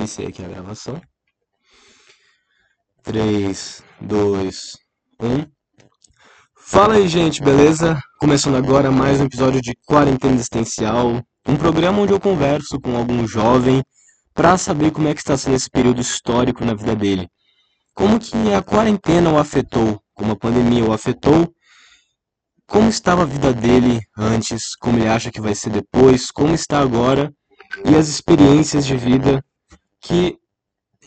Iniciei aqui a gravação. 3, 2, 1. Fala aí, gente, beleza? Começando agora mais um episódio de Quarentena Existencial, um programa onde eu converso com algum jovem para saber como é que está sendo esse período histórico na vida dele. Como que a quarentena o afetou, como a pandemia o afetou, como estava a vida dele antes, como ele acha que vai ser depois, como está agora e as experiências de vida que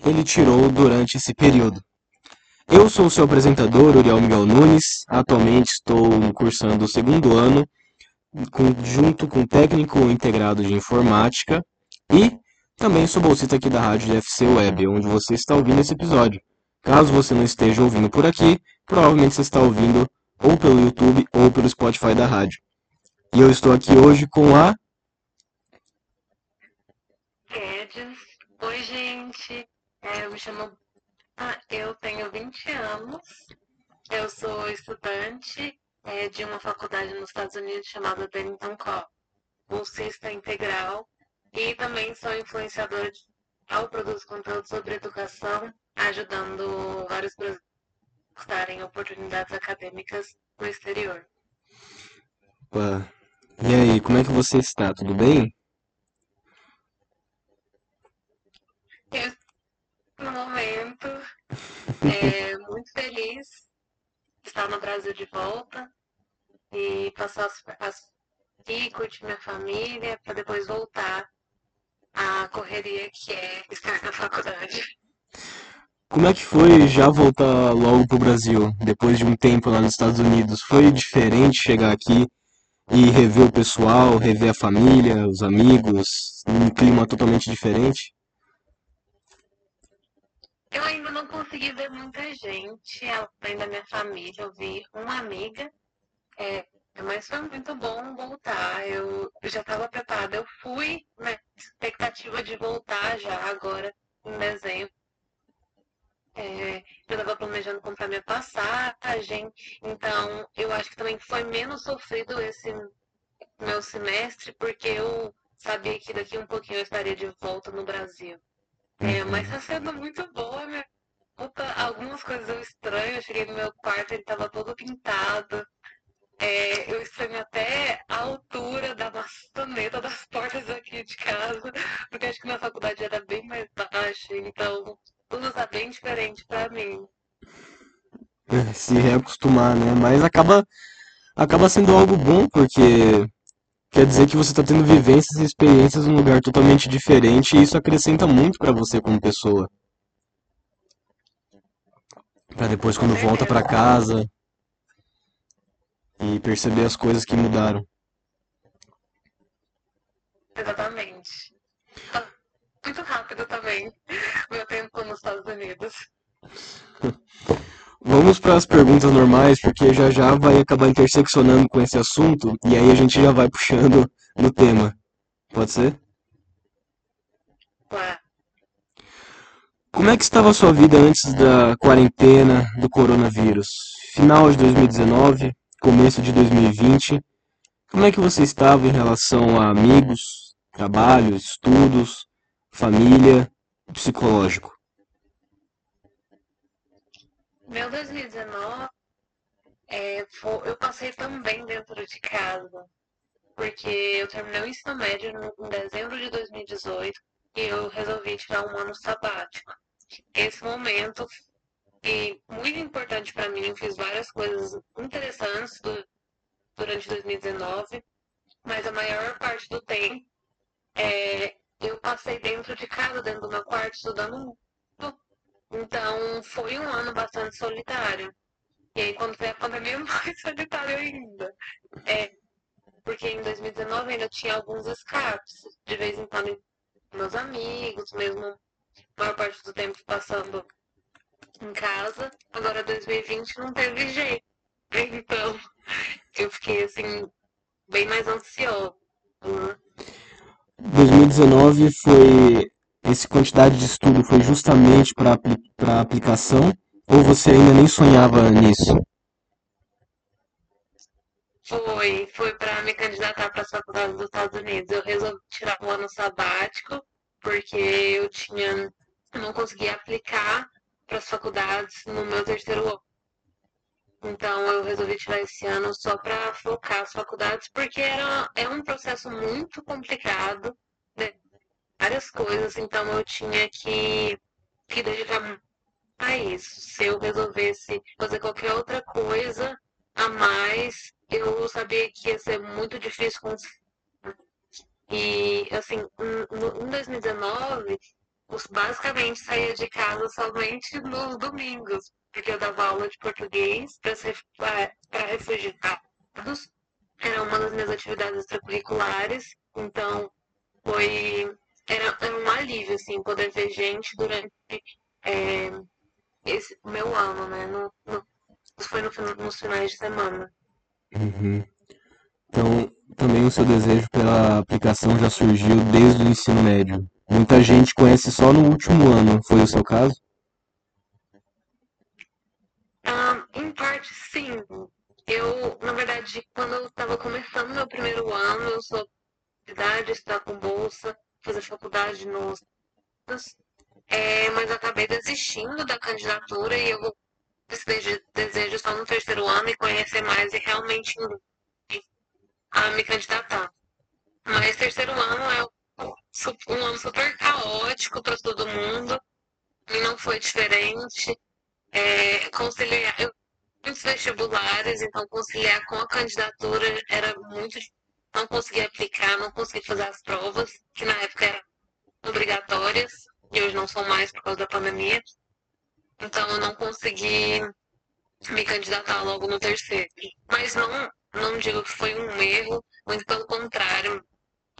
ele tirou durante esse período. Eu sou o seu apresentador, Uriel Miguel Nunes. Atualmente estou cursando o segundo ano, com, junto com técnico integrado de informática e também sou bolsista aqui da rádio FC Web, onde você está ouvindo esse episódio. Caso você não esteja ouvindo por aqui, provavelmente você está ouvindo ou pelo YouTube ou pelo Spotify da rádio. E eu estou aqui hoje com a. Oi, gente. É, eu me chamo. Ah, eu tenho 20 anos. Eu sou estudante é, de uma faculdade nos Estados Unidos chamada Bennington College, bolsista integral. E também sou influenciadora de eu produzo conteúdo sobre educação, ajudando vários brasileiros a buscarem oportunidades acadêmicas no exterior. Opa. E aí, como é que você está? Tudo bem? Eu, no momento, é, muito feliz de estar no Brasil de volta e passar as, as e curtir minha família para depois voltar à correria que é estar na faculdade. Como é que foi já voltar logo pro Brasil, depois de um tempo lá nos Estados Unidos? Foi diferente chegar aqui e rever o pessoal, rever a família, os amigos, num clima totalmente diferente? Eu ainda não consegui ver muita gente, além da minha família. Eu vi uma amiga, é, mas foi muito bom voltar. Eu, eu já estava preparada. Eu fui na expectativa de voltar já agora, em dezembro. É, eu estava planejando comprar minha passagem, então eu acho que também foi menos sofrido esse meu semestre, porque eu sabia que daqui um pouquinho eu estaria de volta no Brasil. É, mas está sendo muito boa, minha puta. Algumas coisas eu estranho. Eu cheguei no meu quarto, ele estava todo pintado. É, eu estranho até a altura da maçaneta das portas aqui de casa, porque acho que na faculdade era bem mais baixa, então tudo está bem diferente para mim. É, Se reacostumar, né? Mas acaba, acaba sendo algo bom, porque quer dizer que você está tendo vivências e experiências num lugar totalmente diferente e isso acrescenta muito para você como pessoa. Para depois, quando volta para casa e perceber as coisas que mudaram. Exatamente. Tá muito rápido também, meu tempo nos Estados Unidos. Vamos para as perguntas normais, porque já já vai acabar interseccionando com esse assunto e aí a gente já vai puxando no tema. Pode ser? Como é que estava a sua vida antes da quarentena do coronavírus? Final de 2019, começo de 2020. Como é que você estava em relação a amigos, trabalho, estudos, família, psicológico? Meu 2019, é, fo- eu passei também dentro de casa, porque eu terminei o ensino médio no- em dezembro de 2018 e eu resolvi tirar um ano sabático. Esse momento foi muito importante para mim, eu fiz várias coisas interessantes du- durante 2019, mas a maior parte do tempo é, eu passei dentro de casa, dentro do meu quarto, estudando. Então foi um ano bastante solitário. E aí quando veio a pandemia, mais solitário ainda. É, porque em 2019 ainda tinha alguns escapes, de vez em quando meus amigos, mesmo a maior parte do tempo passando em casa. Agora 2020 não teve jeito. Então eu fiquei assim, bem mais ansiosa. né? 2019 foi essa quantidade de estudo foi justamente para para aplicação ou você ainda nem sonhava nisso? Foi, foi para me candidatar para as faculdades dos Estados Unidos. Eu resolvi tirar um ano sabático porque eu tinha não conseguia aplicar para as faculdades no meu terceiro ano. Então eu resolvi tirar esse ano só para focar as faculdades, porque era, é um processo muito complicado? Várias coisas, então eu tinha que, que dedicar a isso. Se eu resolvesse fazer qualquer outra coisa a mais, eu sabia que ia ser muito difícil conseguir. E assim, em 2019, basicamente saía de casa somente nos domingos, porque eu dava aula de português para refugiados. Era uma das minhas atividades extracurriculares, então foi era, era um alívio assim poder ver gente durante é, esse meu ano, né? No, no, foi no, nos finais de semana. Uhum. Então, também o seu desejo pela aplicação já surgiu desde o ensino médio. Muita gente conhece só no último ano, foi o seu caso? Ah, em parte, sim. Eu, na verdade, quando eu estava começando meu primeiro ano, eu sou de idade, estudar com bolsa, fazer faculdade nos. É, mas acabei desistindo da candidatura e eu vou desejo só no terceiro ano e conhecer mais e realmente a me candidatar. Mas terceiro ano é um ano super caótico para todo mundo e não foi diferente. É, conciliar, eu muitos vestibulares, então conciliar com a candidatura era muito não consegui aplicar, não consegui fazer as provas, que na época eram obrigatórias, e hoje não são mais por causa da pandemia. Então eu não consegui me candidatar logo no terceiro. Mas não, não digo que foi um erro, muito pelo contrário,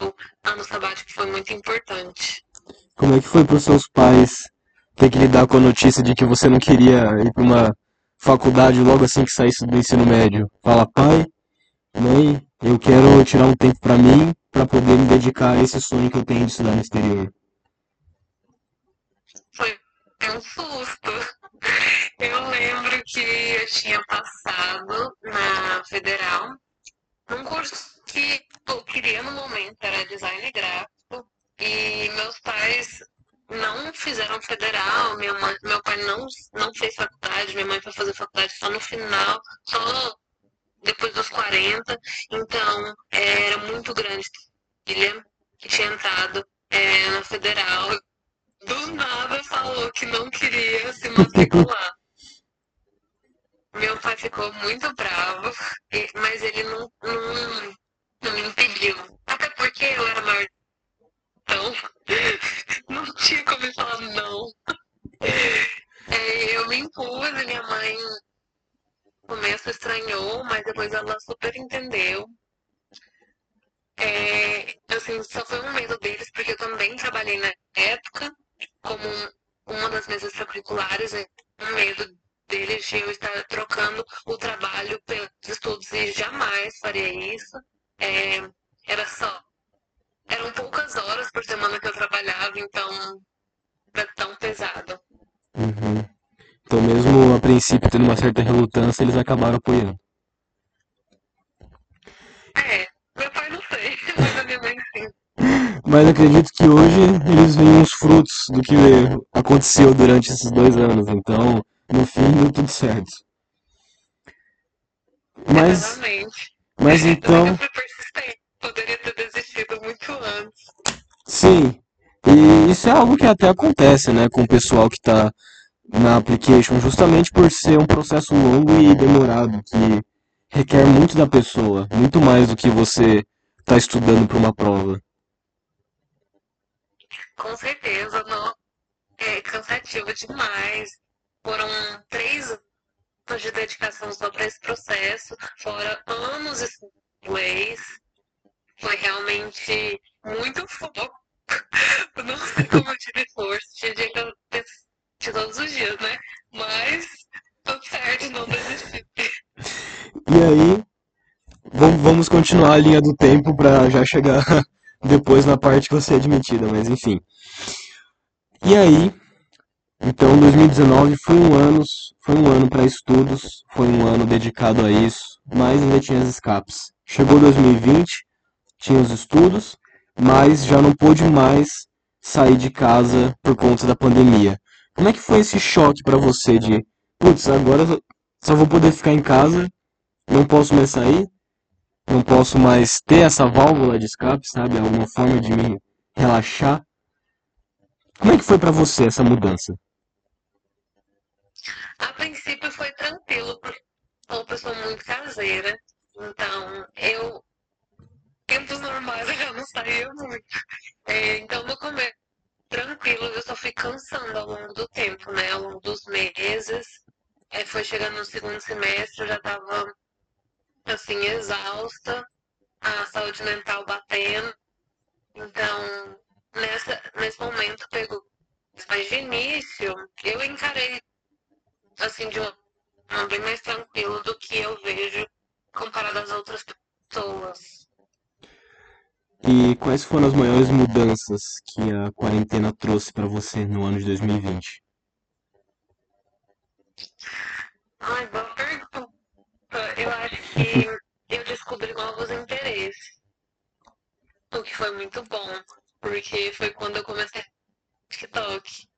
o ano sabático foi muito importante. Como é que foi para os seus pais ter que lidar com a notícia de que você não queria ir para uma faculdade logo assim que saísse do ensino médio? Fala, pai, mãe, eu quero tirar um tempo para mim para poder me dedicar a esse sonho que eu tenho de estudar no exterior. Foi um susto. Eu lembro que eu tinha passado na federal um curso que eu queria no momento era design gráfico e meus pais não fizeram federal, minha mãe, meu pai não, não fez faculdade, minha mãe foi fazer faculdade só no final, só depois dos 40, então era muito grande filha que tinha entrado é, na federal. Do nada falou que não queria se matricular. Meu pai ficou muito bravo, mas ele não, não, não me impediu. Até porque eu era maior. Então, não tinha como falar não. É, eu me impus minha mãe começo estranhou, mas depois ela super entendeu. É, assim, só foi um medo deles, porque eu também trabalhei na época como uma das minhas extracurriculares, né? um medo deles de eu estar trocando o trabalho pelos estudos e jamais faria isso. É, era só. Eram poucas horas por semana que eu trabalhava, então era tão pesado. Uhum. Então, mesmo a princípio tendo uma certa relutância, eles acabaram apoiando. É, meu pai não sei, mas a minha mãe sim. Mas acredito que hoje eles veem os frutos do que aconteceu durante esses dois anos. Então, no fim, deu tudo certo. Mas, mas então. Eu fui persistente, poderia ter desistido muito antes. Sim, e isso é algo que até acontece, né, com o pessoal que está na application, justamente por ser um processo longo e demorado, que requer muito da pessoa, muito mais do que você está estudando para uma prova. Com certeza, não. É cansativo demais. Foram três anos de dedicação só para esse processo, fora anos de inglês. Foi realmente muito foco. Não sei como eu tive força. Tinha dia que eu de todos os dias, né? Mas tudo certo, não desisti. E aí, vamos continuar a linha do tempo para já chegar depois na parte que você é admitida, mas enfim. E aí, então 2019 foi um ano, foi um ano para estudos, foi um ano dedicado a isso, mas ainda tinha escapes. Chegou 2020, tinha os estudos, mas já não pôde mais sair de casa por conta da pandemia. Como é que foi esse choque para você de, putz, agora só vou poder ficar em casa, não posso mais sair, não posso mais ter essa válvula de escape, sabe? Alguma forma de me relaxar. Como é que foi para você essa mudança? A princípio foi tranquilo, porque sou uma pessoa muito caseira. Então, eu, tempos normais, eu já não saía muito. É, então, no começo, tranquilo, eu só fui cansando ao longo do tempo, né? Ao longo dos meses. É, foi chegando no segundo semestre, eu já tava, assim, exausta, a saúde mental batendo. Então, nessa, nesse momento pegou. Mas de início, eu encarei assim de uma bem mais tranquilo do que eu vejo comparado às outras pessoas. E quais foram as maiores mudanças que a quarentena trouxe para você no ano de 2020? Ai, boa pergunta. Eu acho que eu descobri novos interesses, o que foi muito bom porque foi quando eu comecei TikTok.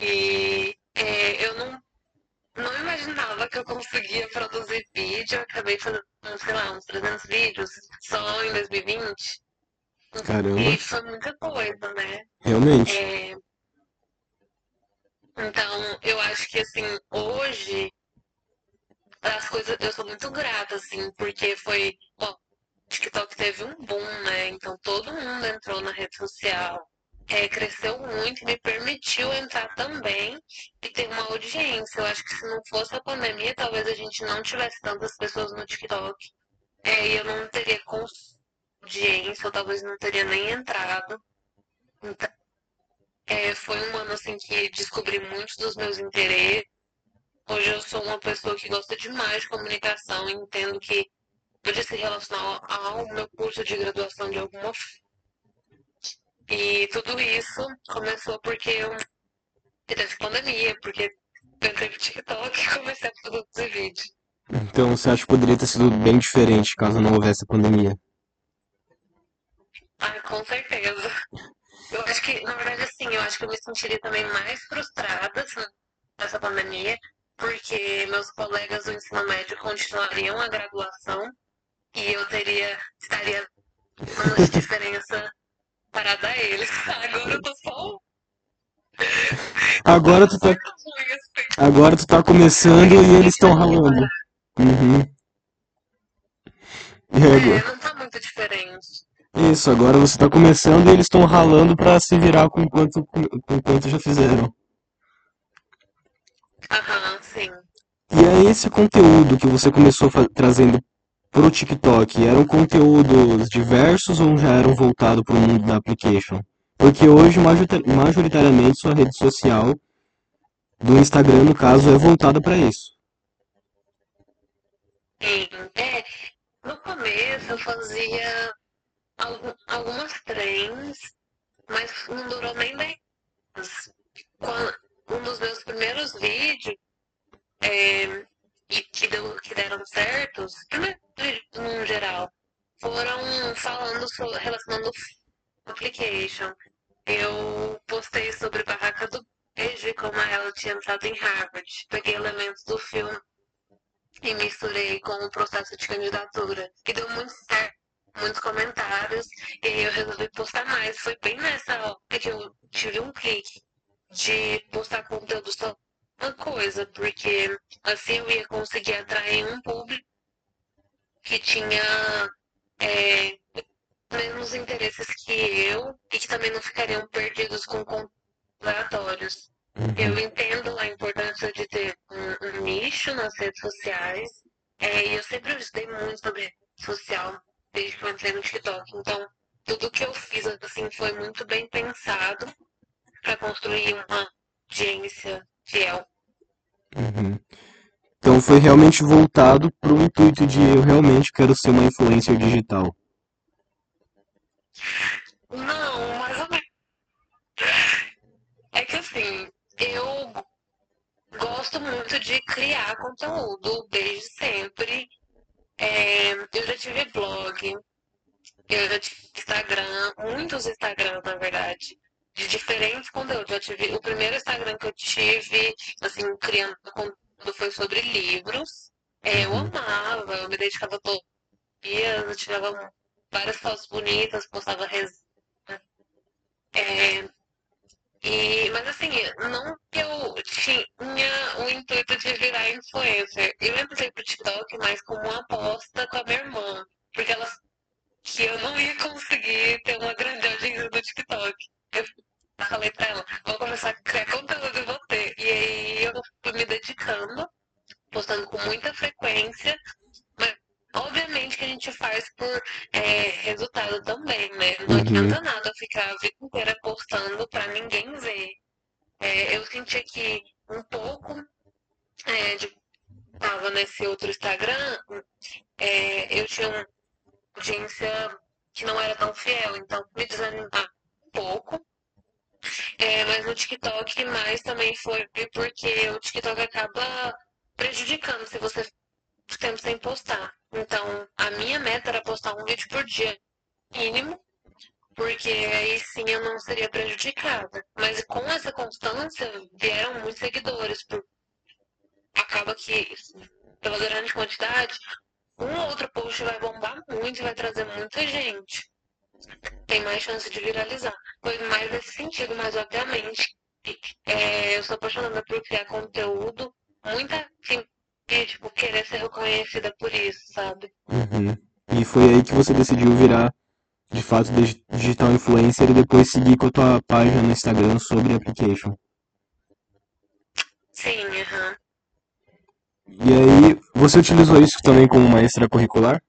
E é, eu não, não imaginava que eu conseguia produzir vídeo. Acabei fazendo, sei lá, uns 300 vídeos só em 2020. Caramba. E foi muita coisa, né? Realmente. É, então, eu acho que, assim, hoje, as coisas, eu sou muito grata, assim, porque foi, ó, TikTok teve um boom, né? Então todo mundo entrou na rede social. É, cresceu muito e me permitiu entrar também e ter uma audiência. Eu acho que se não fosse a pandemia, talvez a gente não tivesse tantas pessoas no TikTok. É, e eu não teria audiência, ou talvez não teria nem entrado. Então, é, foi um ano assim que descobri muitos dos meus interesses. Hoje eu sou uma pessoa que gosta demais de comunicação, entendo que podia se relacionar ao meu curso de graduação de alguma forma. E tudo isso começou porque eu teve pandemia, porque eu entrei TikTok e comecei a produzir vídeo. Então você acha que poderia ter sido bem diferente caso não houvesse a pandemia? Ah, com certeza. Eu acho que, na verdade, assim, eu acho que eu me sentiria também mais frustrada nessa pandemia, porque meus colegas do ensino médio continuariam a graduação e eu teria, estaria anos de diferença parada a eles. Agora eu tô só. Agora tu tá. Agora tu tá começando e eles estão ralando. Uhum. É, não tá muito diferente. Isso, agora você tá começando e eles estão ralando pra se virar com quanto, com quanto já fizeram. Aham, sim. E é esse conteúdo que você começou trazendo pro TikTok eram conteúdos diversos ou já eram voltados para o mundo da application? Porque hoje, majoritariamente, sua rede social do Instagram, no caso, é voltada para isso. Sim, é. No começo eu fazia algumas trends, mas não durou nem 10 Um dos meus primeiros vídeos, é, que, deu, que deram certos, no geral, foram falando sobre, relacionando application. Eu postei sobre Barraca do Beijo e como ela tinha entrado em Harvard. Peguei elementos do filme e misturei com o processo de candidatura. E deu muito certo, muitos comentários. E aí eu resolvi postar mais. Foi bem nessa hora que eu tive um clique de postar conteúdo sobre uma coisa, porque assim eu ia conseguir atrair um público que tinha é, menos interesses que eu e que também não ficariam perdidos com aleatórios. Uhum. Eu entendo a importância de ter um, um nicho nas redes sociais. É, e eu sempre estudei muito sobre rede social desde que eu entrei no TikTok. Então, tudo que eu fiz assim foi muito bem pensado para construir uma audiência fiel. Uhum. Então foi realmente voltado para o intuito de eu realmente quero ser uma influencer digital. Não, mais ou menos. É que assim, eu gosto muito de criar conteúdo desde sempre. É, eu já tive blog, eu já tive Instagram, muitos Instagram, na verdade. de diferentes conteúdos. Eu tive, o primeiro Instagram que eu tive, assim, criando conteúdo foi sobre livros. É, eu Uhum. amava, eu me dedicava todos os dias, eu tirava várias fotos bonitas, postava resenha. É, e, mas assim, não que eu tinha o intuito de virar influencer. Eu entrei pro TikTok mais como uma aposta com a minha irmã. Porque ela que eu não ia conseguir ter uma grande audiência no TikTok. Eu falei pra ela, vou começar a criar conteúdo e vou ter. E aí eu fui me dedicando, postando com muita frequência, obviamente que a gente faz por é, resultado também, né? Não Uhum. adianta nada eu ficar a vida inteira postando pra ninguém ver. É, eu senti que um pouco é, de tava nesse outro Instagram, é, eu tinha uma audiência que não era tão fiel, então me desanimava um pouco. É, mas no TikTok mais também foi porque o TikTok acaba prejudicando se você tempo sem postar. Então, a minha meta era postar um vídeo por dia mínimo, porque aí sim eu não seria prejudicada. Mas com essa constância vieram muitos seguidores. Por... Acaba que, pela grande quantidade, um ou outro post vai bombar muito e vai trazer muita gente. Tem mais chance de viralizar. Foi mais nesse sentido, mas obviamente é, eu sou apaixonada por criar conteúdo, foi aí que você decidiu virar, de fato, digi- digital influencer e depois seguir com a tua página no Instagram sobre application. Sim, aham. E aí, você utilizou isso também como uma extracurricular?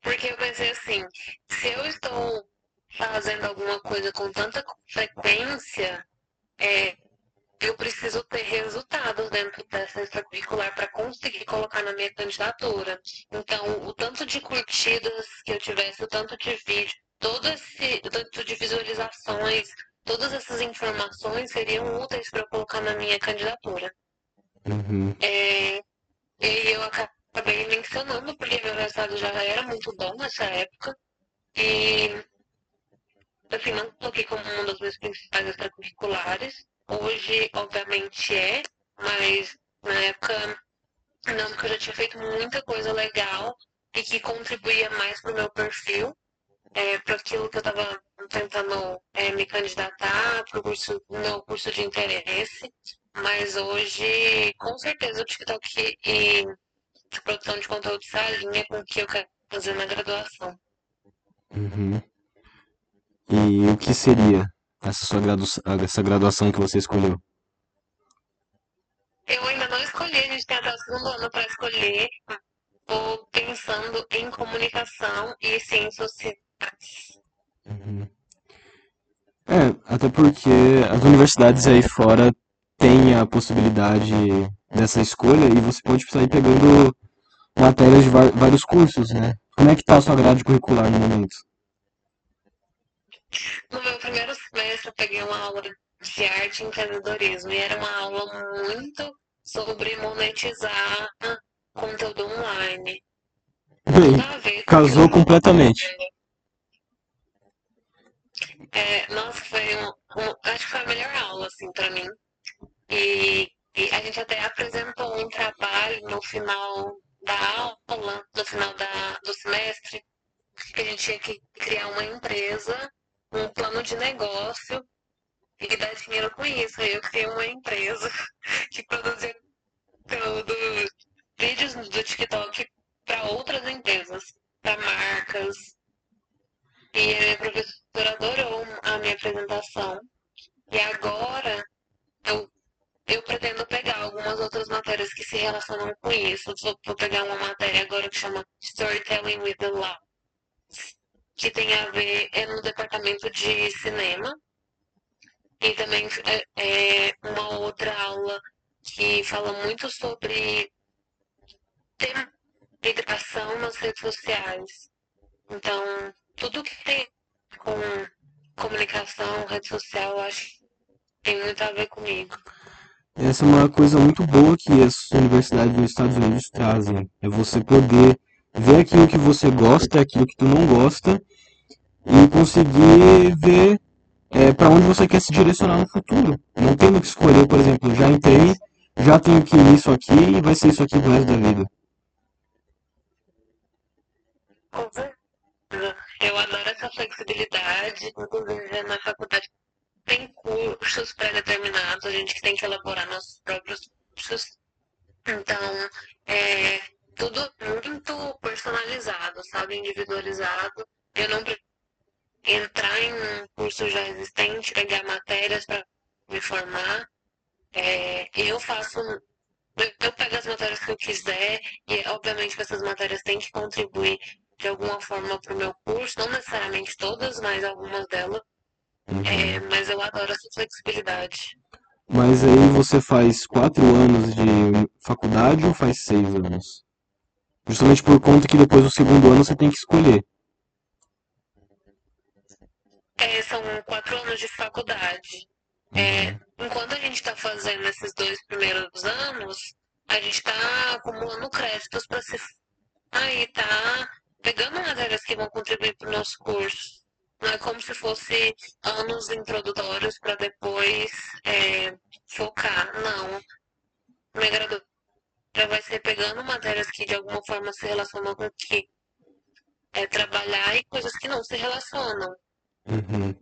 Porque eu pensei assim, se eu estou fazendo alguma coisa com tanta frequência, é, eu preciso ter resultados dentro dessa extracurricular para conseguir colocar na minha candidatura. Então, o tanto de curtidas que eu tivesse, o tanto de vídeo, todo esse, o tanto de visualizações, todas essas informações seriam úteis para colocar na minha candidatura. Uhum. É, e eu acabei mencionando porque meu resultado já era muito bom nessa época. E assim, não coloquei como uma das minhas principais extracurriculares. Hoje, obviamente, é, mas na época não, porque eu já tinha feito muita coisa legal e que contribuía mais pro meu perfil, é, para aquilo que eu estava tentando é, me candidatar, pro curso, meu curso de interesse. Mas hoje, com certeza, o TikTok e a produção de conteúdo se alinha com o que eu quero fazer na graduação. Uhum. E o que seria essa sua gradu essa graduação que você escolheu? Eu ainda não escolhi, a gente tem até o segundo ano para escolher. Estou pensando em comunicação e ciências sociais. Uhum. É, até porque as universidades aí fora têm a possibilidade dessa escolha e você pode sair pegando matérias de vários cursos, né? Como é que tá a sua grade curricular no momento? No peguei uma aula de arte e empreendedorismo e era uma aula muito sobre monetizar conteúdo online. Tudo a ver com Casou completamente. É, nossa, foi um, um- acho que foi a melhor aula, assim, pra mim. E, e a gente até apresentou um trabalho no final da aula, no final da, do semestre, que a gente tinha que criar uma empresa, um plano de negócio e dar dinheiro com isso. Aí eu criei uma empresa que produzia conteúdo, vídeos do TikTok para outras empresas, para marcas. E a minha professora adorou a minha apresentação. E agora eu, eu pretendo pegar algumas outras matérias que se relacionam com isso. Vou, vou pegar uma matéria agora que chama Storytelling with the Law, que tem a ver é no departamento de cinema. E também é, é uma outra aula que fala muito sobre de educação nas redes sociais. Então, tudo que tem com comunicação, rede social, acho que tem muito a ver comigo. Essa é uma coisa muito boa que as universidades nos Estados Unidos trazem. É você poder ver aquilo que você gosta, aquilo que tu não gosta, e conseguir ver é, para onde você quer se direcionar no futuro. Não tendo que escolher, por exemplo, já entrei, já tenho que ir isso aqui e vai ser isso aqui pro resto da vida. Com certeza. Eu adoro essa flexibilidade, inclusive na faculdade tem cursos pré-determinados, a gente tem que elaborar nossos próprios cursos. Então, é tudo muito personalizado, sabe? Individualizado. Eu não preciso entrar em um curso já existente, pegar matérias para me formar. É, eu faço. Eu pego as matérias que eu quiser e, obviamente, que essas matérias têm que contribuir de alguma forma para o meu curso, não necessariamente todas, mas algumas delas. Uhum. É, mas eu adoro essa flexibilidade. Mas aí você faz quatro anos de faculdade ou faz seis anos? Justamente por conta que depois do segundo ano você tem que escolher. É, são quatro anos de faculdade. É, uhum. enquanto a gente está fazendo esses dois primeiros anos, a gente está acumulando créditos para se aí tá pegando matérias que vão contribuir para o nosso curso. Não é como se fosse anos introdutórios para depois é, focar. Não. Minha graduação vai ser pegando matérias que de alguma forma se relacionam com o que é trabalhar e coisas que não se relacionam. Uhum.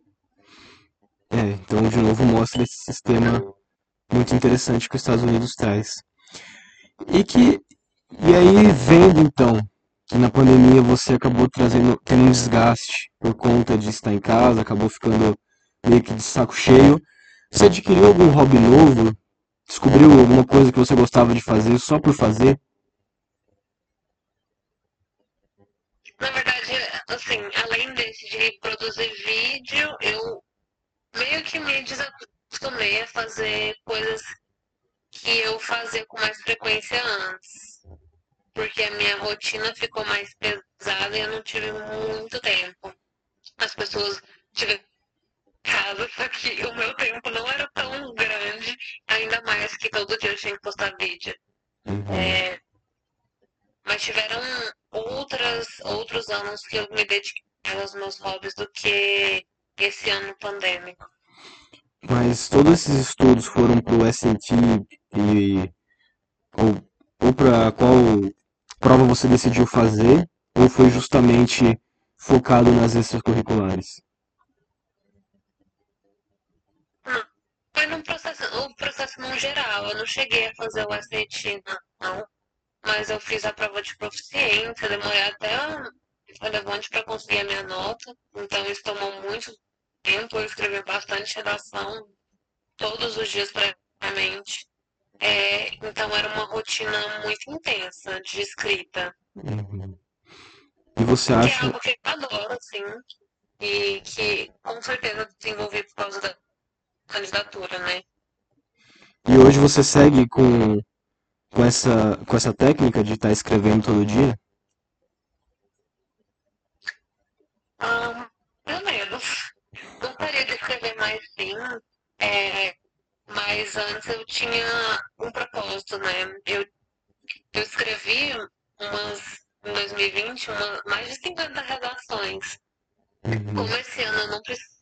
É, então de novo mostra esse sistema muito interessante que os Estados Unidos traz. E que e aí vendo então que na pandemia você acabou trazendo, tendo um desgaste por conta de estar em casa, acabou ficando meio que de saco cheio. Você adquiriu algum hobby novo? Descobriu alguma coisa que você gostava de fazer só por fazer? Na verdade, assim, além desse de produzir vídeo, eu meio que me desacostumei a fazer coisas que eu fazia com mais frequência antes porque a minha rotina ficou mais pesada e eu não tive muito tempo. As pessoas tiveram casa, só que o meu tempo não era tão grande, ainda mais que todo dia eu tinha que postar vídeo. Uhum. É, mas tiveram outras, outros anos que eu me dediquei aos meus hobbies do que esse ano pandêmico. Mas todos esses estudos foram para o SNT e ou, ou para qual prova você decidiu fazer ou foi justamente focado nas extracurriculares? Foi num processo, o processo no geral. Eu não cheguei a fazer o SAT, não. Mas eu fiz a prova de proficiência, demorei até relevante para conseguir a minha nota. Então isso tomou muito tempo. Eu escrevi bastante redação todos os dias previamente. É, então era uma rotina muito intensa de escrita. Uhum. E você acha. Que é algo que eu adoro, assim, e que com certeza desenvolvi por causa da candidatura, né? E hoje você segue com, com, essa, com essa técnica de estar tá escrevendo todo dia? Um, pelo menos. Gostaria de escrever mais sim. É, mas antes eu tinha um propósito, né? Eu, eu escrevi umas, em 2020, uma, mais de 50 redações. Uhum. Como esse ano eu não preciso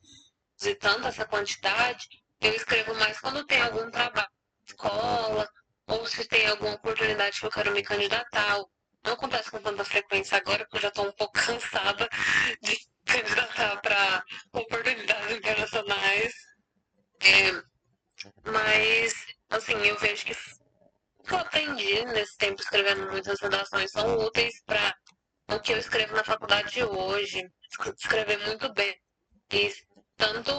de tanta essa quantidade, eu escrevo mais quando tem algum trabalho na escola, ou se tem alguma oportunidade que eu quero me candidatar. Não acontece com tanta frequência agora, porque eu já estou um pouco cansada de candidatar para oportunidades internacionais. É, mas, assim, eu vejo que o que eu aprendi nesse tempo escrevendo muitas redações são úteis para o que eu escrevo na faculdade hoje. Escrever muito bem. E tanto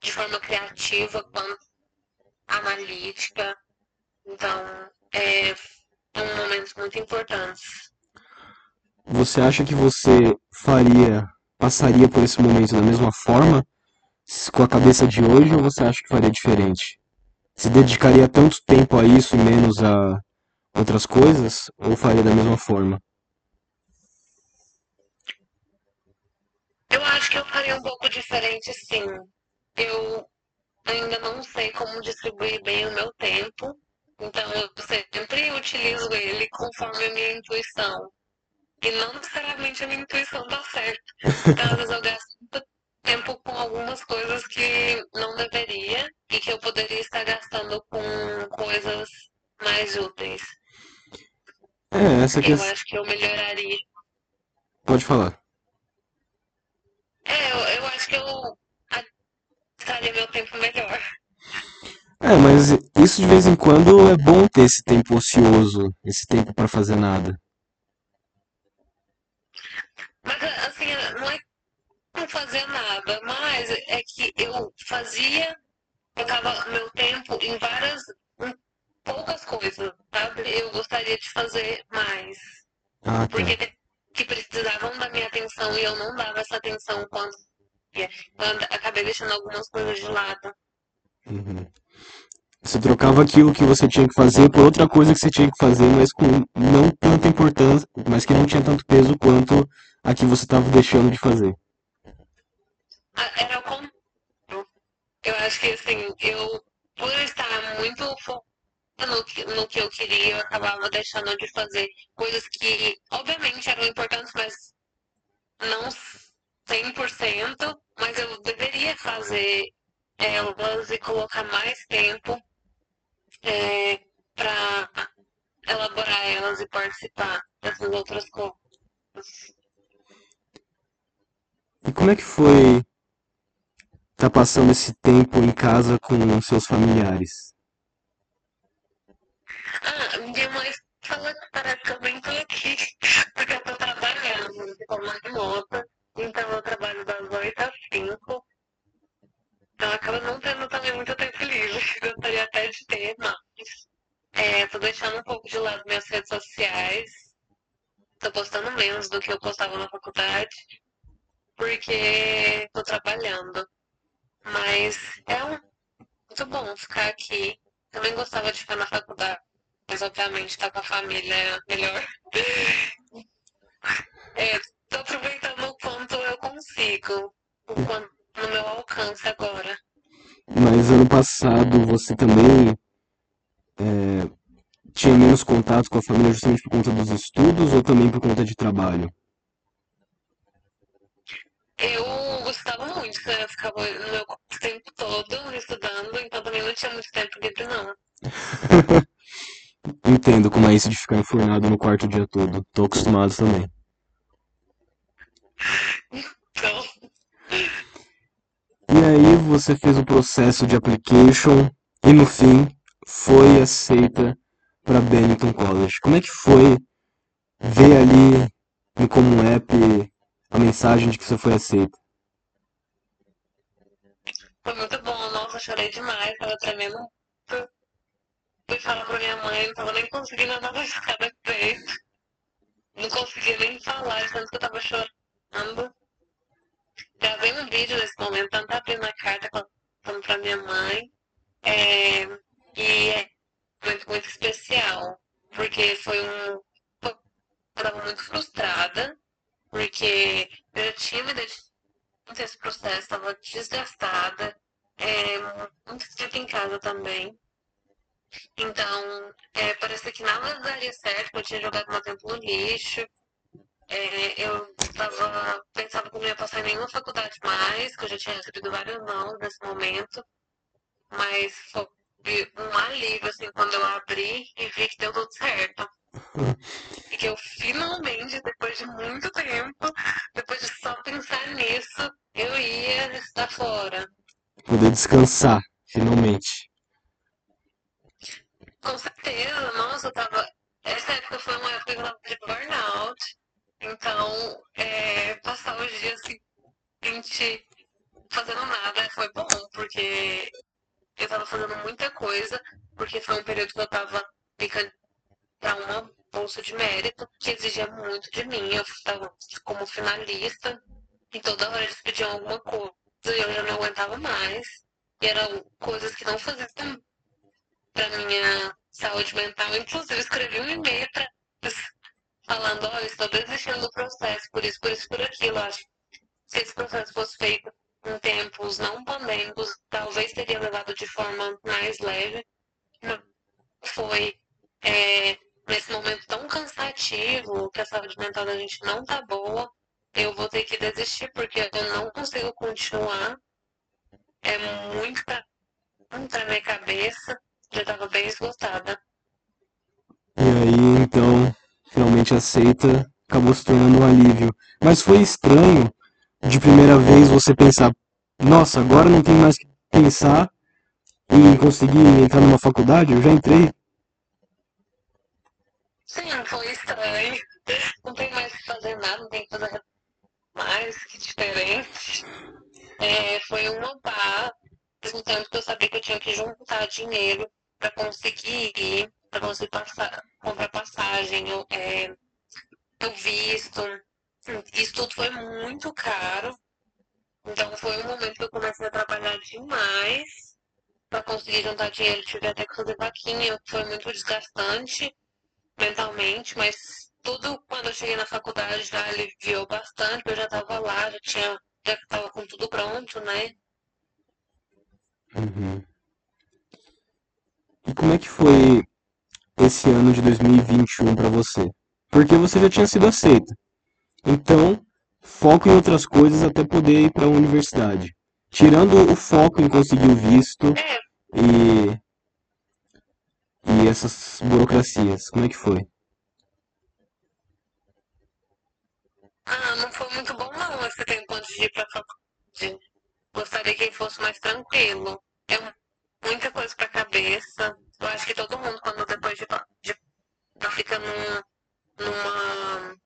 de forma criativa quanto analítica. Então, é um momentos muito importantes. Você acha que você faria, passaria por esse momento da mesma forma com a cabeça de hoje ou você acha que faria diferente? se dedicaria tanto tempo a isso e menos a outras coisas? Ou faria da mesma forma? Eu acho que eu faria um pouco diferente, sim. Eu ainda não sei como distribuir bem o meu tempo, então eu sempre utilizo ele conforme a minha intuição. e não necessariamente a minha intuição tá certa. Então, às vezes eu gasto muito tempo com algumas coisas que não deveria e que eu poderia estar gastando com coisas mais úteis. É, essa Eu questão. acho que eu melhoraria. Pode falar. É, eu, eu acho que eu gastaria meu tempo melhor. É, mas isso de vez em quando é bom ter esse tempo ocioso, esse tempo pra fazer nada. Mas assim, não é não fazia nada, mas é que eu fazia, colocava meu tempo em várias, em poucas coisas, sabe? Eu gostaria de fazer mais, Ah, tá. porque que precisavam da minha atenção e eu não dava essa atenção quando ia. eu acabei deixando algumas coisas de lado. Uhum. Você trocava aquilo que você tinha que fazer por outra coisa que você tinha que fazer, mas com não tanta importância, mas que não tinha tanto peso quanto a que você estava deixando de fazer. Ah, Era o contrário. Eu acho que assim, eu, por estar muito focada no que, no que eu queria, eu acabava deixando de fazer coisas que, obviamente, eram importantes, mas não 100%, mas eu deveria fazer elas e colocar mais tempo para elaborar elas e participar dessas outras coisas. E como é que foi tá passando esse tempo em casa com seus familiares? Ah, minha mãe fala que parece que eu nem tô aqui, porque eu tô trabalhando, eu tô acaba não tendo também muito tempo livre, gostaria até de ter, mas é, tô deixando um pouco de lado minhas redes sociais, tô postando menos do que eu postava na faculdade, porque tô trabalhando, mas é um, muito bom ficar aqui, também gostava de ficar na faculdade, mas obviamente estar com a família é melhor. É, tô aproveitando o quanto eu consigo, o quanto no meu alcance agora. Mas ano passado você também é, tinha menos contato com a família justamente por conta dos estudos ou também por conta de trabalho? Eu gostava muito, né? eu ficava no meu tempo todo estudando, então também não tinha muito tempo livre, não. Entendo como é isso de ficar enfurnado no quarto o dia todo. Tô acostumado também. E aí você fez o processo de application e no fim foi aceita para Bennington College. Como é que foi ver ali no Common App a mensagem de que você foi aceita? foi muito bom, nossa, chorei demais, tava tremendo. Fui falar pra minha mãe, não tava nem conseguindo andar na escada direito. Não conseguia nem falar, tanto que eu tava chorando. Gravei um vídeo nesse momento, tanto abrindo a carta quanto pra minha mãe. É, e é muito, muito especial, porque foi um. Eu tava muito frustrada, porque eu já tinha me dedicado esse processo, estava desgastada, é, muito tempo em casa também. Então, é, parecia que nada daria certo, eu tinha jogado meu tempo no lixo. É, eu tava, pensava que não ia passar em nenhuma faculdade mais, que eu já tinha recebido vários não nesse momento. Mas foi um alívio, assim, quando eu abri e vi que deu tudo certo. E que eu finalmente, depois de muito tempo, depois de só pensar nisso, eu ia estar fora. Poder descansar, finalmente. Com certeza, nossa, eu tava. Essa época foi uma época de burnout. Então, é, passar os dias seguintes fazendo nada foi bom, porque eu tava fazendo muita coisa, porque foi um período que eu tava ficando para uma bolsa de mérito que exigia muito de mim. Eu estava como finalista e toda hora eles pediam alguma coisa e eu já não aguentava mais. E eram coisas que não faziam para minha saúde mental. Inclusive, escrevi um e-mail para falando: olha, estou desistindo do processo, por isso, por isso, por aquilo. Acho se esse processo fosse feito em tempos não pandêmicos, talvez teria levado de forma mais leve. Não foi é, nesse momento tão cansativo que a saúde mental da gente não tá boa, eu vou ter que desistir, porque eu não consigo continuar. É muita, muita minha cabeça, já estava bem esgotada. E aí, então, finalmente aceita, acabou se tornando um alívio. Mas foi estranho, de primeira vez, você pensar, nossa, agora não tem mais que pensar em conseguir entrar numa faculdade, eu já entrei. Sim, foi estranho. Não tem mais que fazer nada, não tem que fazer mais, que diferente. É, foi uma mesmo tempo que eu sabia que eu tinha que juntar dinheiro para conseguir ir, para conseguir passar, comprar passagem, é, eu visto. Isso tudo foi muito caro. Então foi um momento que eu comecei a trabalhar demais para conseguir juntar dinheiro. Tive até que fazer vaquinha, foi muito desgastante mentalmente, mas tudo quando eu cheguei na faculdade já aliviou bastante, eu já estava lá, já tinha, já estava com tudo pronto, né? Uhum. E como é que foi esse ano de 2021 para você? Porque você já tinha sido aceita. Então, foco em outras coisas até poder ir para a universidade. Tirando o foco em conseguir o visto e, e essas burocracias, como é que foi? ah, não foi muito bom não esse tempo antes de ir pra faculdade. Gostaria que fosse mais tranquilo. É muita coisa pra cabeça. Eu acho que todo mundo, quando depois de, de fica num, numa,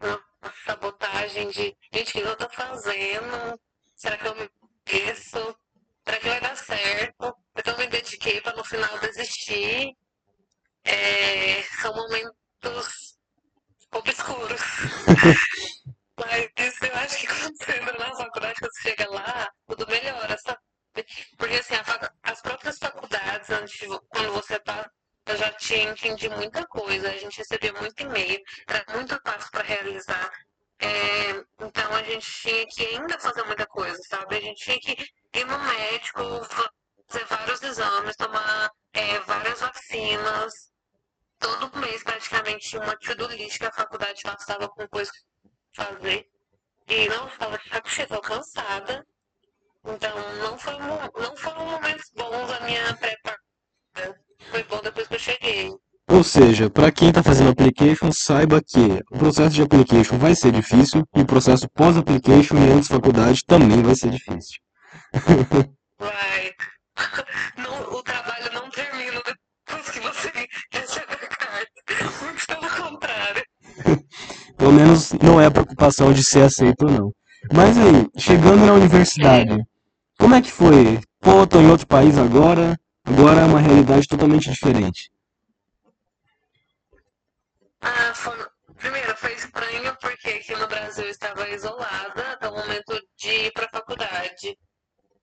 numa sabotagem de gente, o que eu tô fazendo? Será que eu me esqueço? Será que vai dar certo? Então me dediquei para no final desistir. É, são momentos obscuros. Mas eu acho que quando você entra na faculdade, quando você chega lá, tudo melhora, sabe? Porque assim, as próprias faculdades, antes quando você tá, eu já tinha entendido muita coisa, a gente recebia muito e-mail, era muito passo para realizar. É, então a gente tinha que ainda fazer muita coisa, sabe? A gente tinha que ir no médico, fazer vários exames, tomar é, várias vacinas. Todo mês praticamente tinha uma to-do list que a faculdade passava com coisa fazer. E não estava de saco cansada. Então não, foi, não foram momentos bons a minha preparação. Foi bom depois que eu cheguei. Ou seja, para quem está fazendo application, saiba que o processo de application vai ser difícil e o processo pós-application e antes faculdade também vai ser difícil. Vai. Não, o trabalho não termina depois que você recebe a carta. Muito pelo contrário. Pelo menos não é a preocupação de ser aceito ou não. Mas aí, chegando na universidade, como é que foi? Pô, tô em outro país agora, agora é uma realidade totalmente diferente. Ah, foi... Primeiro, foi estranho porque aqui no Brasil eu estava isolada até o momento de ir para a faculdade.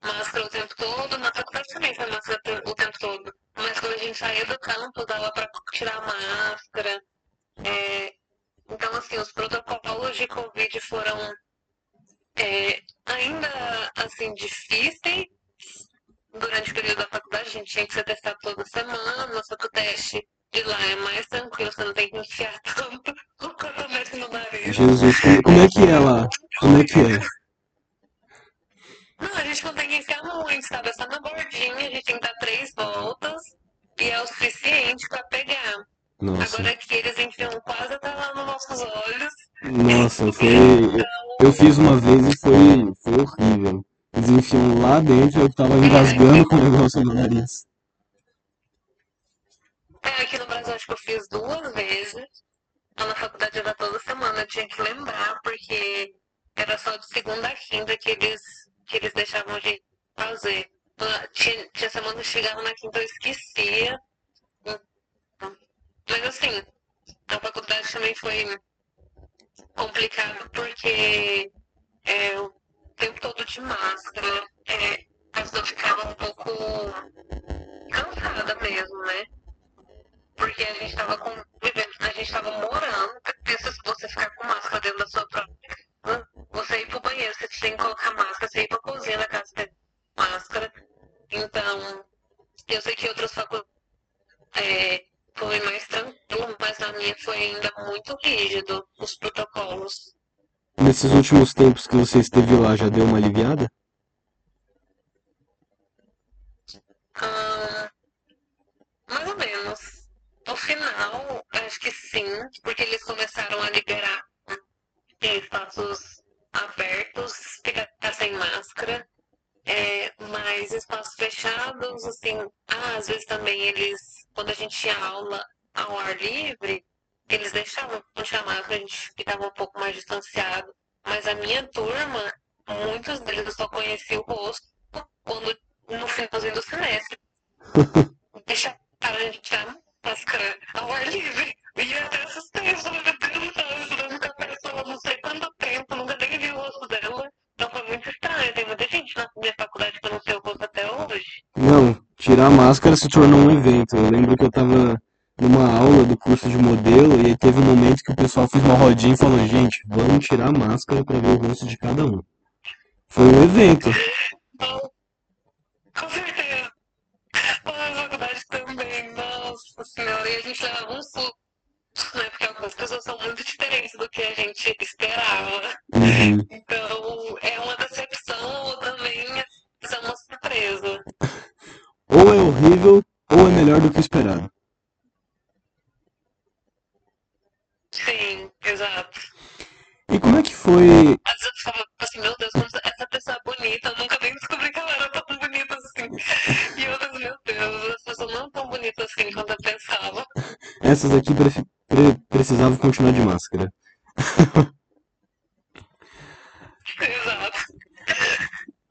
Máscara o tempo todo, na faculdade também foi máscara o tempo todo. Mas quando a gente saía do campus, dava para tirar a máscara. É, Então, assim, os protocolos de Covid foram é, ainda, assim, difíceis durante o período da faculdade. A gente tinha que ser testado toda semana, só que o teste de lá é mais tranquilo, você não tem que enfiar tanto o cotonete no nariz. Jesus, como, é que é lá? Como é que é? Não, a gente não tem que enfiar muito, sabe? É só na bordinha, a gente tem que dar três voltas e é o suficiente para pegar. Nossa, Agora aqui eles enfiam quase até lá nos nossos olhos. Nossa, foi. Eu fiz uma vez e foi, foi horrível. Eles enfiam lá dentro eu tava engasgando com o negócio no nariz. É, aqui no Brasil acho que eu fiz duas vezes. Na faculdade era toda semana, eu tinha que lembrar, porque era só de segunda a quinta que eles, que eles deixavam gente fazer. Então, Tinha, tinha semana que chegava na quinta eu esquecia. Mas assim, a faculdade também foi complicado porque é, o tempo todo de máscara, é, a pessoa ficava um pouco cansada mesmo, né? Porque a gente tava convivendo, a gente tava morando, pensa se você ficar com máscara dentro da sua Nesses últimos tempos que você esteve lá, já deu uma aliviada? Tornou um evento. Eu lembro que eu tava numa aula do curso de modelo e teve um momento que o pessoal fez uma rodinha e falou, gente, vamos tirar a máscara para ver o rosto de cada um. Foi um evento. Com certeza. Lá na faculdade também, nossa senhora, e a gente levava um susto, né? Porque algumas pessoas são muito diferentes do que a gente esperava. Uhum. Então, Ou é horrível, ou é melhor do que o esperado. Sim, exato. E como é que foi. Às vezes eu ficava assim, meu Deus, essa pessoa é bonita, eu nunca nem descobri que ela era tão bonita assim. E outras, meu Deus, as pessoas não tão bonitas assim quanto eu pensava. Essas aqui pre- pre- precisavam continuar de máscara. Exato.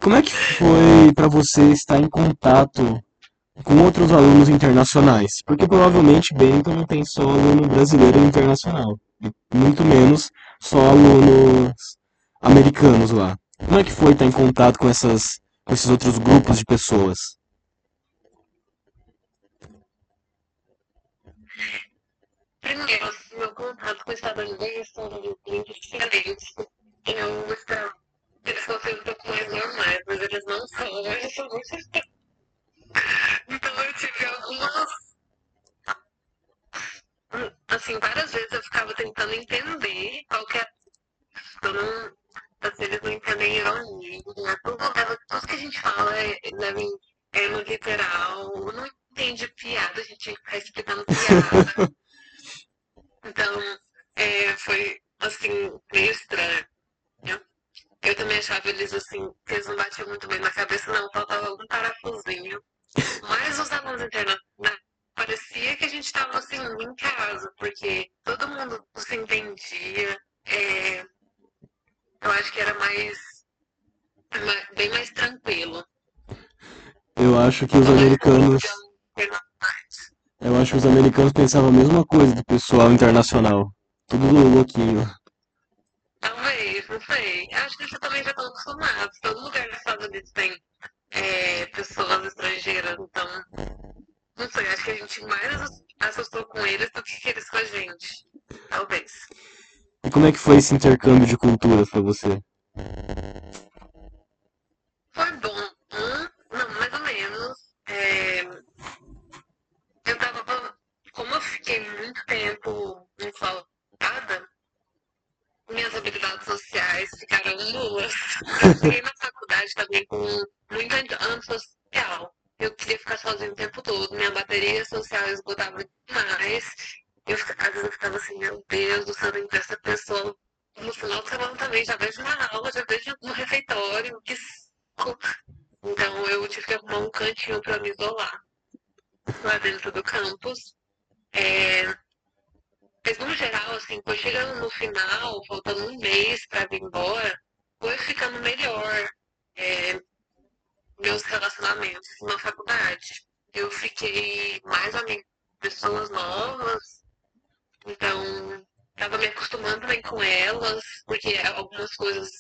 Como é que foi para você estar em contato com outros alunos internacionais? Porque provavelmente Bento não tem só aluno brasileiro e internacional, muito menos só alunos americanos lá. Como é que foi estar em contato com essas, com esses outros grupos de pessoas? Primeiro, meu contato com estadunidenses são muito diferentes. Eu esperava que eles fossem um pouco mais normais, mas eles não são, eles são muito. Então eu tive algumas. Assim, várias vezes eu ficava tentando entender qual que é. Não. Assim, eles não entendem ironia. Tudo, tudo que a gente fala é, é no literal. Não entende piada, a gente tinha que ficar explicando piada. Então, é, foi, assim, meio estranho. Eu também achava eles, assim, que eles não batiam muito bem na cabeça, não, faltava algum parafusinho. Mas os alunos internacionais, parecia que a gente estava, assim, em casa, porque todo mundo se entendia. é, eu acho que era mais, ma- bem mais tranquilo. Eu acho que os americanos, como eu acho que os americanos pensavam a mesma coisa do pessoal internacional. Tudo louquinho. Talvez, não sei. Acho que eles também já estão acostumados. Todo lugar dos Estados Unidos tem é, pessoas estrangeiras, então. Não sei, acho que a gente mais assus- assustou com eles do que eles com a gente. Talvez. E como é que foi esse intercâmbio de culturas para você? Foi bom. Hum, não, mais ou menos. É, eu tava. Como eu fiquei muito tempo enfaltada, minhas habilidades sociais ficaram nulas. Eu cheguei na faculdade também com muito antissocial. Eu queria ficar sozinha o tempo todo. Minha bateria social esgotava demais. Eu, às vezes eu ficava assim, meu Deus do céu, ver essa pessoa no final de semana também. Já vejo na aula, já vejo no refeitório. Que. Então eu tive que arrumar um cantinho para me isolar lá dentro do campus. É, mas no geral, assim, foi chegando no final, faltando um mês para vir embora, foi ficando melhor é, meus relacionamentos na faculdade. Eu fiquei mais amiga de pessoas novas, então estava me acostumando bem com elas, porque algumas coisas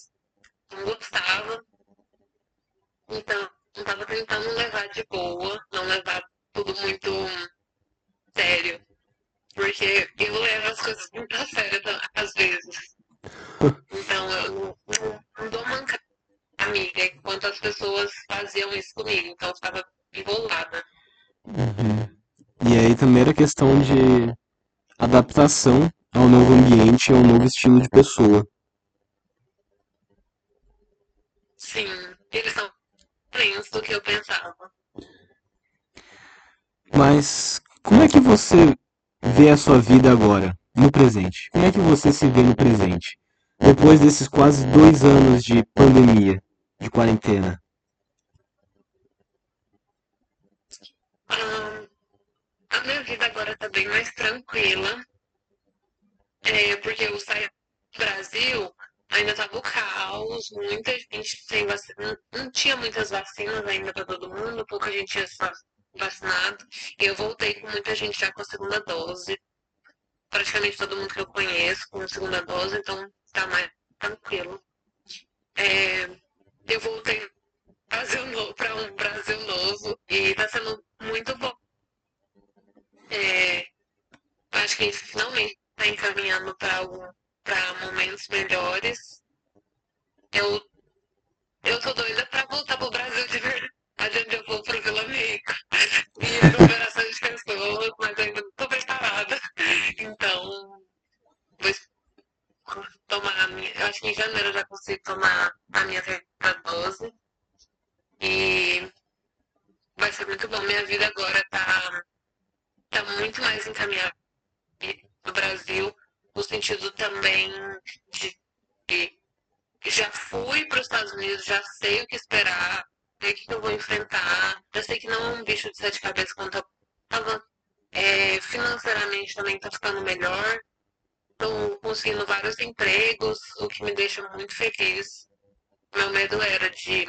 não gostava. Então, eu tava tentando levar de boa, não levar tudo muito sério. Porque eu levo as coisas muito a sério às vezes. Então eu não, não, dou mancada, amiga, enquanto as pessoas faziam isso comigo. Então eu ficava embolada. Uhum. E aí também era questão de adaptação ao novo ambiente e ao novo estilo de pessoa. Sim, eles são diferentes do que eu pensava. Mas como é que você vê a sua vida agora, no presente? Como é que você se vê no presente? Depois desses quase dois anos de pandemia, de quarentena. Ah, a minha agora tá bem mais tranquila. É, porque saí do Brasil, ainda tava o caos, muita gente sem vacina, não tinha muitas vacinas ainda para todo mundo, pouca gente tinha vacinado. E eu voltei com muita gente já com a segunda dose. Praticamente todo mundo que eu conheço com a segunda dose, então tá mais tranquilo. É, eu voltei para um Brasil novo e tá sendo muito bom. É, acho que finalmente está encaminhando para momentos melhores. Eu, eu tô doida para voltar pro Brasil de verdade. Onde eu vou pro Vila Amigo. E aglomeração de pessoas, mas ainda não tô preparada. Então, vou tomar a minha. Eu acho que em janeiro eu já consigo tomar a minha terceira dose. E vai ser muito bom. Minha vida agora tá, tá encaminhada do Brasil, no sentido também de que já fui para os Estados Unidos, já sei o que esperar, sei o que eu vou enfrentar, já sei que não é um bicho de sete cabeças quanto eu estava. É, financeiramente também está ficando melhor. Estou conseguindo vários empregos, o que me deixa muito feliz. Meu medo era de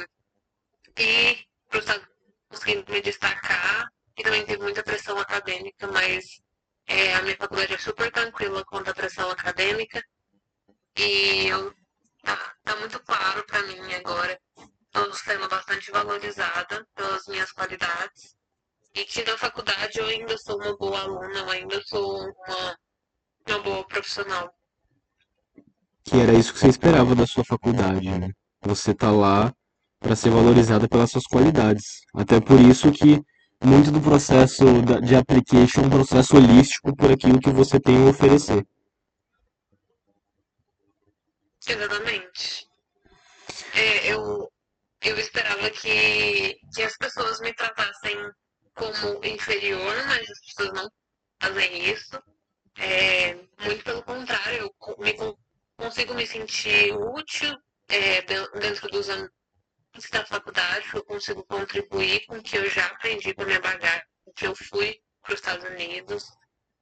ir para os Estados Unidos conseguindo me destacar e também teve muita pressão acadêmica, mas é, a minha faculdade é super tranquila quanto à pressão acadêmica e eu, tá, tá muito claro para mim agora. Estou sendo bastante valorizada pelas minhas qualidades e que na faculdade eu ainda sou uma boa aluna, eu ainda sou uma, uma boa profissional. Que era isso que você esperava da sua faculdade, né? Você tá lá para ser valorizada pelas suas qualidades. Até por isso que muito do processo de application é um processo holístico por aquilo que você tem a oferecer. Exatamente. É, eu, eu esperava que, que as pessoas me tratassem como inferior, mas as pessoas não fazem isso. É, muito pelo contrário, eu me, consigo me sentir útil é, dentro dos da faculdade, eu consigo contribuir com o que eu já aprendi com a minha bagagem, que eu fui para os Estados Unidos,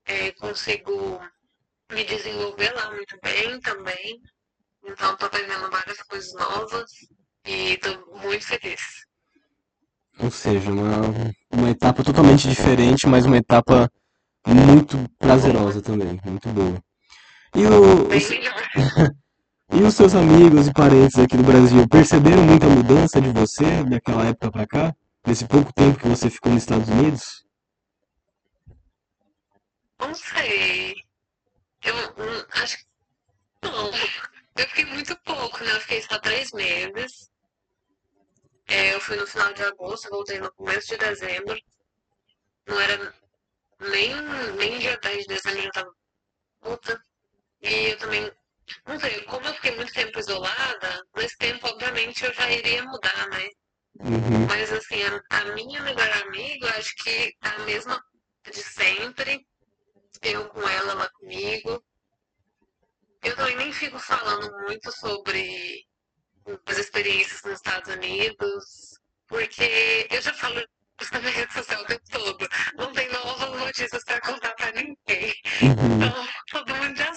é, consigo me desenvolver lá muito bem também. Então, estou aprendendo várias coisas novas e estou muito feliz. Ou seja, uma, uma etapa totalmente diferente, mas uma etapa muito prazerosa também, muito boa. E o, melhor. E os seus amigos e parentes aqui do Brasil perceberam muita mudança de você daquela época para cá? Nesse pouco tempo que você ficou nos Estados Unidos? Não sei. Eu hum, acho que não. Eu fiquei muito pouco, né? Eu fiquei só três meses. É, eu fui no final de agosto, voltei no começo de dezembro. Não era nem, nem dia 10 de dezembro, já tava puta. E eu também não sei, como eu fiquei muito tempo isolada, nesse tempo, obviamente, eu já iria mudar, né? Uhum. Mas, assim, a, a, minha melhor amiga, eu acho que a mesma de sempre. Eu com ela, ela comigo. Eu também nem fico falando muito sobre as experiências nos Estados Unidos, porque eu já falo isso na minha rede social o tempo todo. Não tem novas notícias para contar para ninguém. Uhum. Então, todo mundo já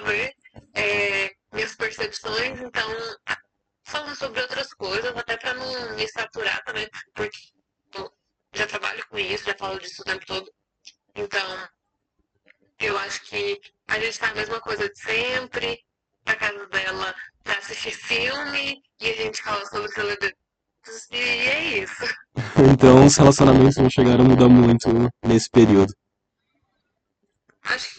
fazer, é, minhas percepções. Então, falando sobre outras coisas, até para não me saturar também, porque eu já trabalho com isso, já falo disso o tempo todo. Então, eu acho que a gente tá a mesma coisa de sempre, na casa dela pra assistir filme, e a gente fala sobre celebridades e é isso. Então os relacionamentos não chegaram a mudar muito nesse período. Acho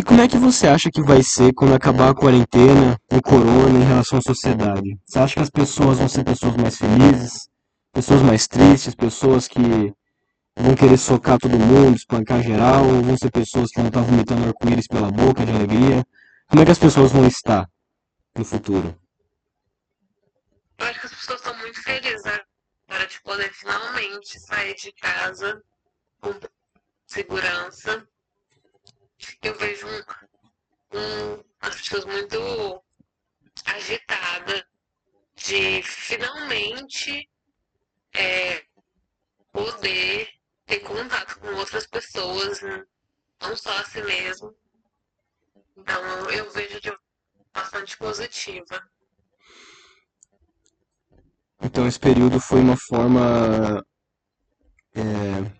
e como é que você acha que vai ser quando acabar a quarentena, o corona, em relação à sociedade? Você acha que as pessoas vão ser pessoas mais felizes, pessoas mais tristes, pessoas que vão querer socar todo mundo, espancar geral, ou vão ser pessoas que vão estar vomitando arco-íris pela boca de alegria? Como é que as pessoas vão estar no futuro? Eu acho que as pessoas estão muito felizes agora de poder finalmente sair de casa com segurança. Eu vejo um, um, as pessoas muito agitadas de finalmente é, poder ter contato com outras pessoas, não só a si mesmo. Então eu vejo de bastante positiva. Então esse período foi uma forma. É,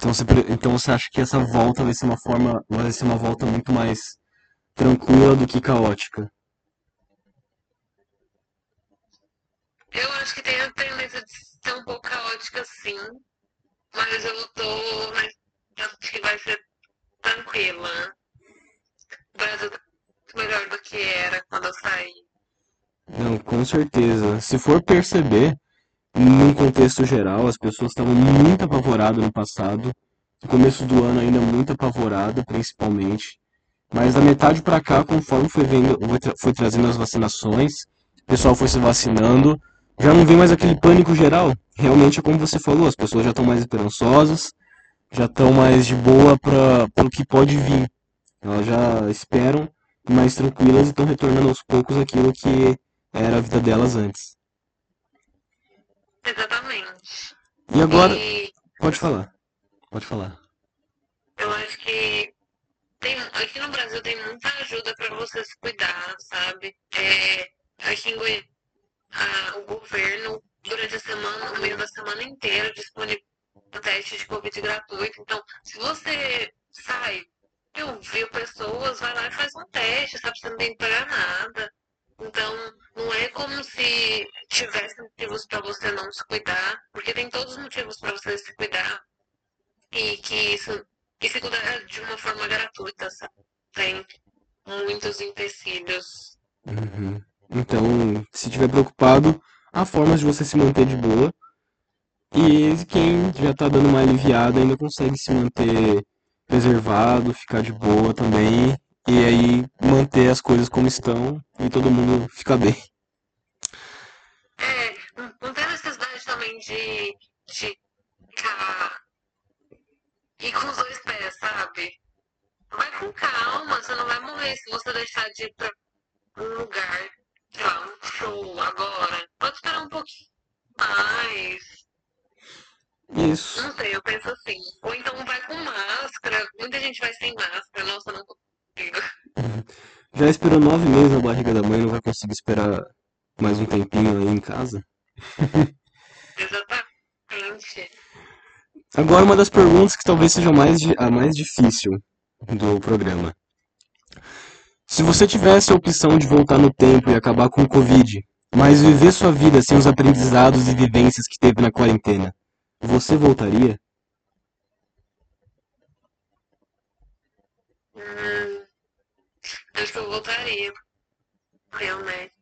então, você, então você acha que essa volta vai ser uma forma. Vai ser uma volta muito mais tranquila do que caótica? Eu acho que tem a tendência de ser um pouco caótica sim, mas eu tô. Mas acho que vai ser tranquila. O Brasil tá melhor do que era quando eu saí. Não, com certeza. Se for perceber, num contexto geral, as pessoas estavam muito apavoradas no passado. No começo do ano ainda muito apavorada, principalmente. Mas da metade para cá, conforme foi, vendo, foi trazendo as vacinações, o pessoal foi se vacinando, já não vem mais aquele pânico geral. Realmente é como você falou, as pessoas já estão mais esperançosas, já estão mais de boa para o que pode vir. Elas já esperam mais tranquilas e estão retornando aos poucos aquilo que era a vida delas antes. Exatamente. E agora. E... Pode falar. Pode falar. Eu acho que tem, aqui no Brasil tem muita ajuda para você se cuidar, sabe? É, aqui em Goiânia, o governo, durante a semana, o meio da semana inteira, disponibiliza teste de Covid gratuito. Então, se você sai, eu vi pessoas, vai lá e faz um teste, sabe? Você não tem que pagar nada. Então, não é como se tivesse motivos para você não se cuidar, porque tem todos os motivos para você se cuidar. E que isso e se cuidar de uma forma gratuita, sabe? Tem muitos empecilhos. Uhum. Então, se estiver preocupado, há formas de você se manter de boa. E quem já está dando uma aliviada ainda consegue se manter preservado, ficar de boa também e aí manter as coisas como estão e todo mundo ficar bem. É, não tem necessidade também de, de ficar e com os dois pés, sabe? Vai com calma, você não vai morrer se você deixar de ir pra um lugar, sei lá, um show agora. Pode esperar um pouquinho mais. Isso. Não sei, eu penso assim. Ou então vai com máscara. Muita gente vai sem máscara. Nossa, não já esperou nove meses na barriga da mãe, não vai conseguir esperar mais um tempinho aí em casa? Exatamente. Agora uma das perguntas que talvez seja mais, a mais difícil do programa. Se você tivesse a opção de voltar no tempo e acabar com o Covid, mas viver sua vida sem os aprendizados e vivências que teve na quarentena, você voltaria? Acho que eu voltaria. Realmente.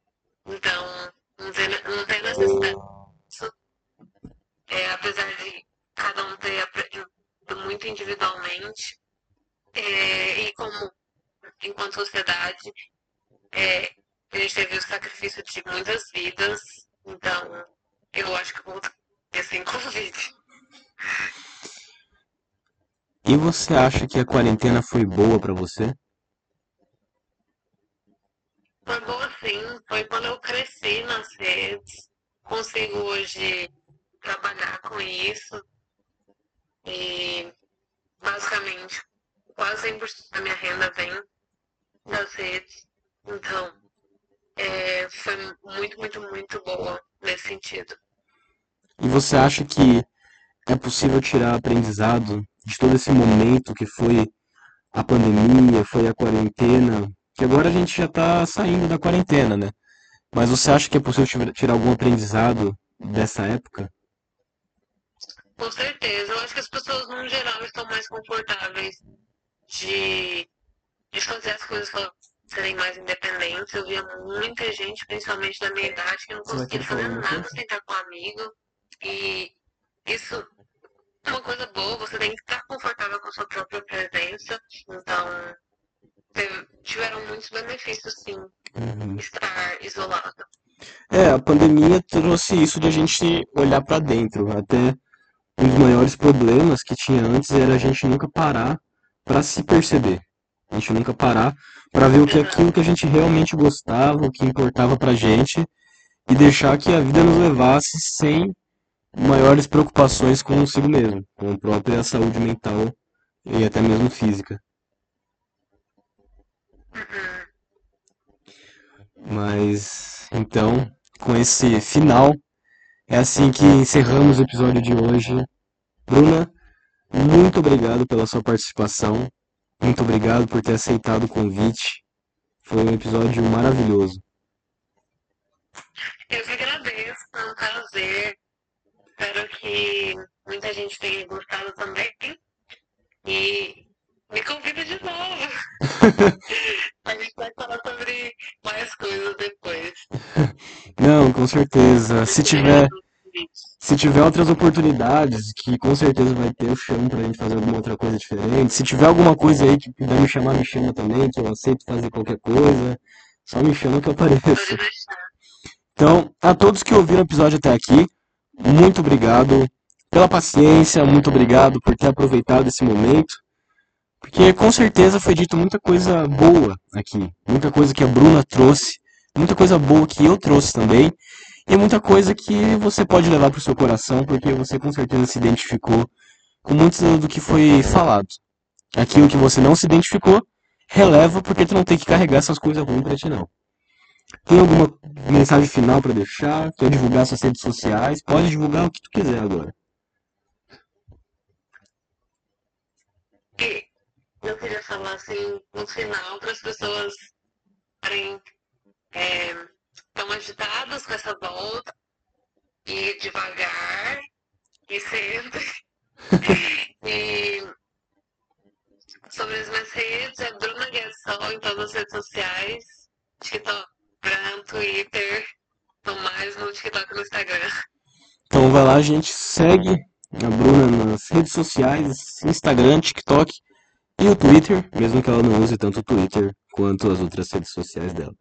Então, não tem, não tem necessidade. É, apesar de cada um ter aprendido muito individualmente, é, e como, enquanto sociedade, é, a gente teve o sacrifício de muitas vidas, então eu acho que eu voltaria sem Covid. E você acha que a quarentena foi boa para você? Foi boa sim, foi quando eu cresci nas redes, consigo hoje trabalhar com isso e basicamente quase 100% da minha renda vem das redes. Então, é, foi muito, muito, muito boa nesse sentido. E você acha que é possível tirar aprendizado de todo esse momento que foi a pandemia, foi a quarentena, que agora a gente já está saindo da quarentena, né? Mas você acha que é possível tirar algum aprendizado dessa época? Com certeza. Eu acho que as pessoas, no geral, estão mais confortáveis de, de fazer as coisas serem mais independentes. Eu via muita gente, principalmente da minha idade, que não conseguia fazer nada sem estar com um amigo. E isso uma coisa boa, você tem que estar confortável com a sua própria presença. Então, teve- tiveram muitos benefícios, sim, Uhum. estar isolado. É, a pandemia trouxe isso de a gente olhar pra dentro. Até um dos maiores problemas que tinha antes era a gente nunca parar pra se perceber. A gente nunca parar pra ver o que aquilo que a gente realmente gostava, o que importava pra gente e deixar que a vida nos levasse sem maiores preocupações consigo mesmo, com a própria saúde mental e até mesmo física. Uhum. Mas então, com esse final, é assim que encerramos o episódio de hoje. Bruna, muito obrigado pela sua participação. Muito obrigado por ter aceitado o convite. Foi um episódio maravilhoso. Eu que agradeço, foi um prazer. Espero que muita gente tenha gostado também. E me convida de novo. A gente vai falar sobre mais coisas depois. Não, com certeza. Se tiver, se tiver outras oportunidades, que com certeza vai ter, eu chamo pra gente fazer alguma outra coisa diferente. Se tiver alguma coisa aí que puder me chamar, me chama também, que eu aceito fazer qualquer coisa. Só me chama que eu apareço. Então, a todos que ouviram o episódio até aqui, muito obrigado pela paciência, muito obrigado por ter aproveitado esse momento, porque com certeza foi dito muita coisa boa aqui, muita coisa que a Bruna trouxe, muita coisa boa que eu trouxe também, e muita coisa que você pode levar para o seu coração, porque você com certeza se identificou com muito do que foi falado. Aquilo que você não se identificou, releva, porque tu não tem que carregar essas coisas ruins pra ti, não. Tem alguma mensagem final para deixar? Quer divulgar suas redes sociais? Pode divulgar o que tu quiser agora. E eu queria falar assim, no final, para as pessoas estarem é, tão agitadas com essa volta, e devagar, e sempre. e sobre as minhas redes, é Bruna Guessol em todas as redes sociais, TikTok, Twitter, tô mais no TikTok e no Instagram. Então vai lá, gente, segue a Bruna nas redes sociais, Instagram, TikTok e o Twitter, mesmo que ela não use tanto o Twitter quanto as outras redes sociais dela.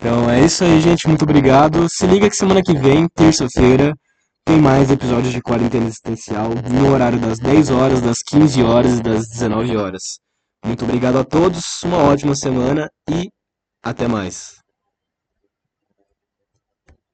Então é isso aí, gente. Muito obrigado. Se liga que semana que vem, terça-feira, tem mais episódios de Quarentena Existencial no horário das 10 horas, das 15 horas e das 19 horas. Muito obrigado a todos, uma ótima semana e até mais.